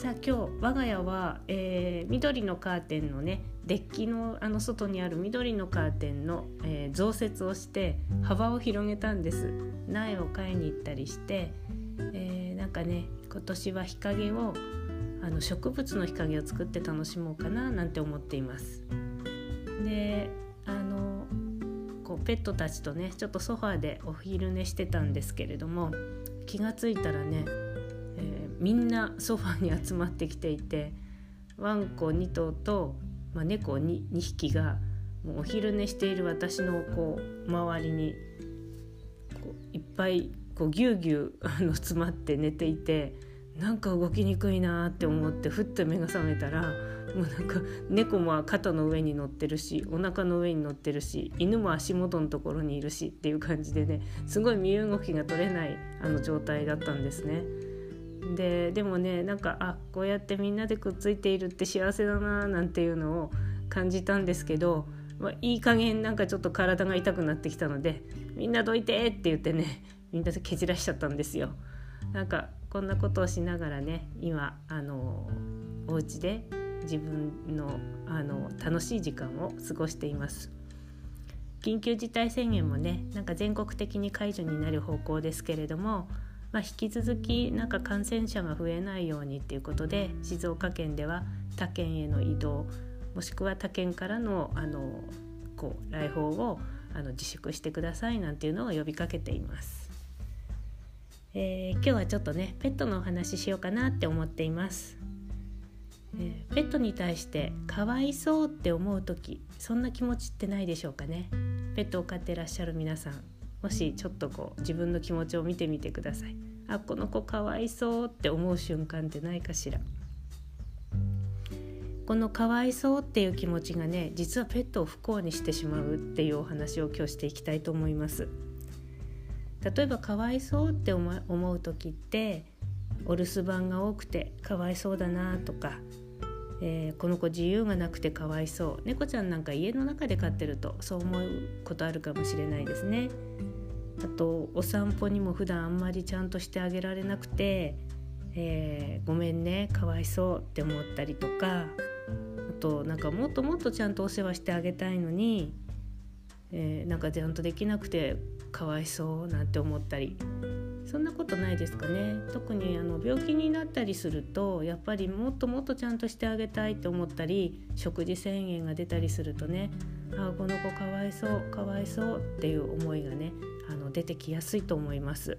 さあ今日我が家は、えー、緑のカーテンのねデッキのあの外にある緑のカーテンの、えー、増設をして幅を広げたんです。苗を買いに行ったりして、えー、なんかね今年は日陰をあの植物の日陰を作って楽しもうかななんて思っています。であのこうペットたちとねちょっとソファーでお昼寝してたんですけれども気が付いたらねみんなソファに集まってきていてワンコ2頭と、まあ、猫 2, 2匹がもうお昼寝している私のこう周りにこういっぱいこうぎゅうぎゅうあの詰まって寝ていてなんか動きにくいなって思ってふっと目が覚めたらもうなんか猫も肩の上に乗ってるしお腹の上に乗ってるし犬も足元のところにいるしっていう感じでねすごい身動きが取れないあの状態だったんですね。ででもねなんかあこうやってみんなでくっついているって幸せだななんていうのを感じたんですけど、まあ、いい加減なんかちょっと体が痛くなってきたので「みんなどいて!」って言ってね みんなで蹴散らしちゃったんですよ。なんかこんなことをしながらね今あのお家で自分のあの楽しい時間を過ごしています。緊急事態宣言もねなんか全国的に解除になる方向ですけれどもまあ、引き続きなんか感染者が増えないようにっていうことで静岡県では他県への移動もしくは他県からのあのこう来訪をあの自粛してくださいなんていうのを呼びかけています。えー、今日はちょっとねペットのお話ししようかなって思っています。えー、ペットに対してかわいそうって思う時そんな気持ちってないでしょうかねペットを飼ってらっしゃる皆さんもしちょっとこう自分の気持ちを見てみてください。あこの子かわいそうって思う瞬間ってないかしら。このかわいそうっていう気持ちがね実はペットを不幸にしてしまうっていうお話を今日していきたいと思います。例えばかわいそうって思う時ってお留守番が多くてかわいそうだなとか、えー、この子自由がなくてかわいそう。猫ちゃんなんか家の中で飼ってるとそう思うことあるかもしれないですね。あとお散歩にも普段あんまりちゃんとしてあげられなくて、えー、ごめんねかわいそうって思ったりとかあとなんかもっともっとちゃんとお世話してあげたいのに、えー、なんかちゃんとできなくてかわいそうなんて思ったり。そんなことないですかね。特にあの病気になったりするとやっぱりもっともっとちゃんとしてあげたいって思ったり食事制限が出たりするとねあこの子かわいそうかわいそうっていう思いがねの出てきやすいと思います。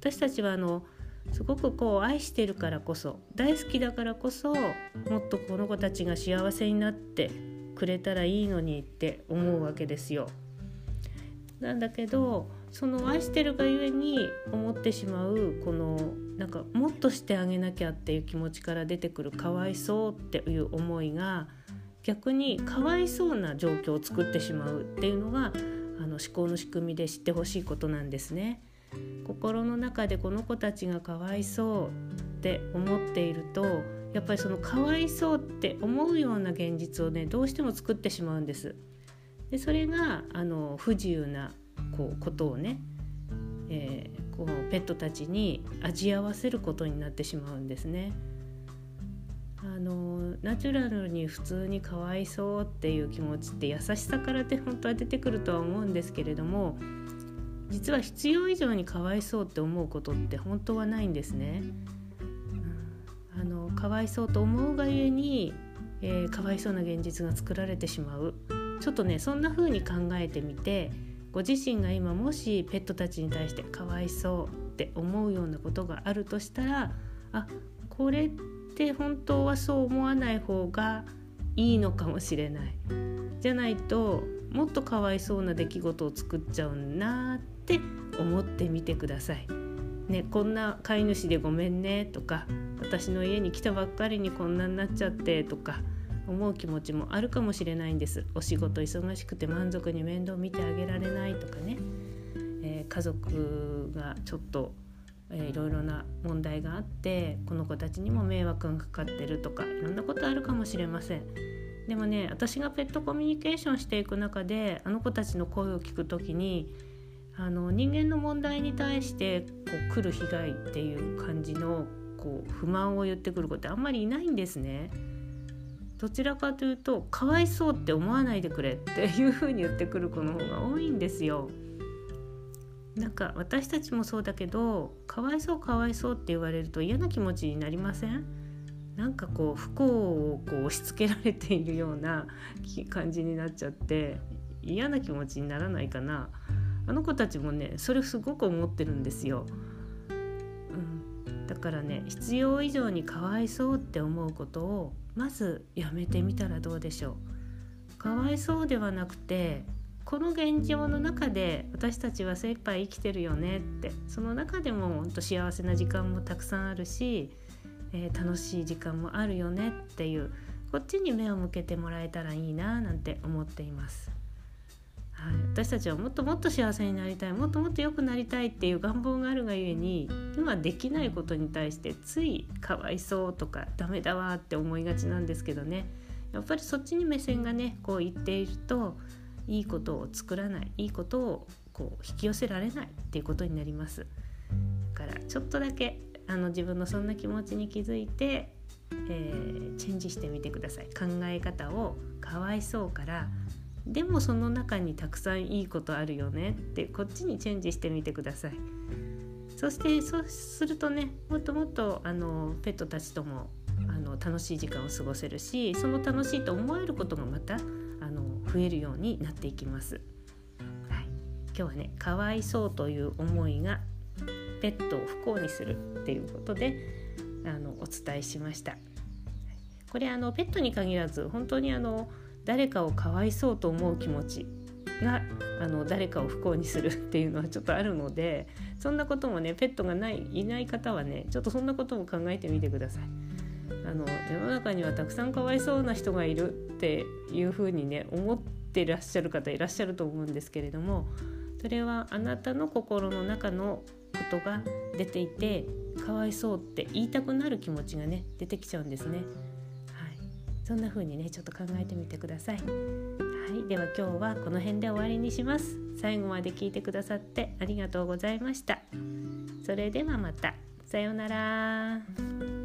私たちはあのすごくこう愛してるからこそ大好きだからこそもっとこの子たちが幸せになってくれたらいいのにって思うわけですよ。なんだけどその愛してるがゆえに思ってしまうこのなんかもっとしてあげなきゃっていう気持ちから出てくるかわいそうっていう思いが逆にかわいそうな状況を作ってしまうっていうのがあの思考の仕組みで知ってほしいことなんですね。心の中でこの子たちがかわいそうって思っているとやっぱりそのかわいそうって思うような現実をねどうしても作ってしまうんです。でそれがあの不自由なこうことをね、えー、こうペットたちに味合わせることになってしまうんですね。ナチュラルに普通にかわいそうっていう気持ちって優しさからって本当は出てくるとは思うんですけれども実は必要以上にかわいそうって思うことって本当はないんですね。あのかわいそうと思うがゆえに、ー、かわいそうな現実が作られてしまうちょっとねそんな風に考えてみてご自身が今もしペットたちに対してかわいそうって思うようなことがあるとしたらあこれって本当はそう思わない方がいいのかもしれない。じゃないともっとかわいそうな出来事を作っちゃうなって思ってみてください。ね、こんな飼い主でごめんねとか私の家に来たばっかりにこんなになっちゃってとか思う気持ちもあるかもしれないんです。お仕事忙しくて満足に面倒見てあげられないとかね、えー、家族がちょっと、えー、いろいろな問題があってこの子たちにも迷惑がかかってるとかいろんなことあるかもしれませんでもね私がペットコミュニケーションしていく中であの子たちの声を聞く時にあの人間の問題に対してこう来る被害っていう感じのこう不満を言ってくる子ってあんまりいないんですね。どちらかというとかわいそうって思わないでくれっていう風に言ってくる子の方が多いんですよ。なんか私たちもそうだけどかわいそうかわいそうって言われると嫌な気持ちになりません？なんかこう不幸をこう押し付けられているような感じになっちゃって嫌な気持ちにならないかな。あの子たちもねそれすごく思ってるんですよ。うん。だからね必要以上にかわいそうって思うことをまずやめてみたらどうでしょう。かわいそうではなくてこの現状の中で私たちは精一杯生きてるよねってその中でも本当幸せな時間もたくさんあるし、えー、楽しい時間もあるよねっていうこっちに目を向けてもらえたらいいななんて思っています。はい、私たちはもっともっと幸せになりたいもっともっと良くなりたいっていう願望があるがゆえに今できないことに対してついかわいそうとかダメだわって思いがちなんですけどねやっぱりそっちに目線がねこう言っているといいことを作らないいいことをこう引き寄せられないっていうことになります。だからちょっとだけあの自分のそんな気持ちに気づいて、えー、チェンジしてみてください。考え方をかわいそうからでもその中にたくさんいいことあるよねってこっちにチェンジしてみてください。そしてそうするとねもっともっとあのペットたちともあの楽しい時間を過ごせるしその楽しいと思えることがまたあの増えるようになっていきます、はい、今日はねかわいそうという思いがペットを不幸にするっていうことであのお伝えしました。これあのペットに限らず本当にあの誰かをかわいそうと思う気持ちがあの誰かを不幸にするっていうのはちょっとあるのでそんなこともねペットがないいない方はねちょっとそんなことも考えてみてください。あの世の中にはたくさんかわいそうな人がいるっていうふうにね思ってらっしゃる方いらっしゃると思うんですけれどもそれはあなたの心の中のことが出ていてかわいそうって言いたくなる気持ちがね出てきちゃうんですね。そんな風にねちょっと考えてみてください。はい。では今日はこの辺で終わりにします。最後まで聞いてくださってありがとうございました。それではまた。さようなら。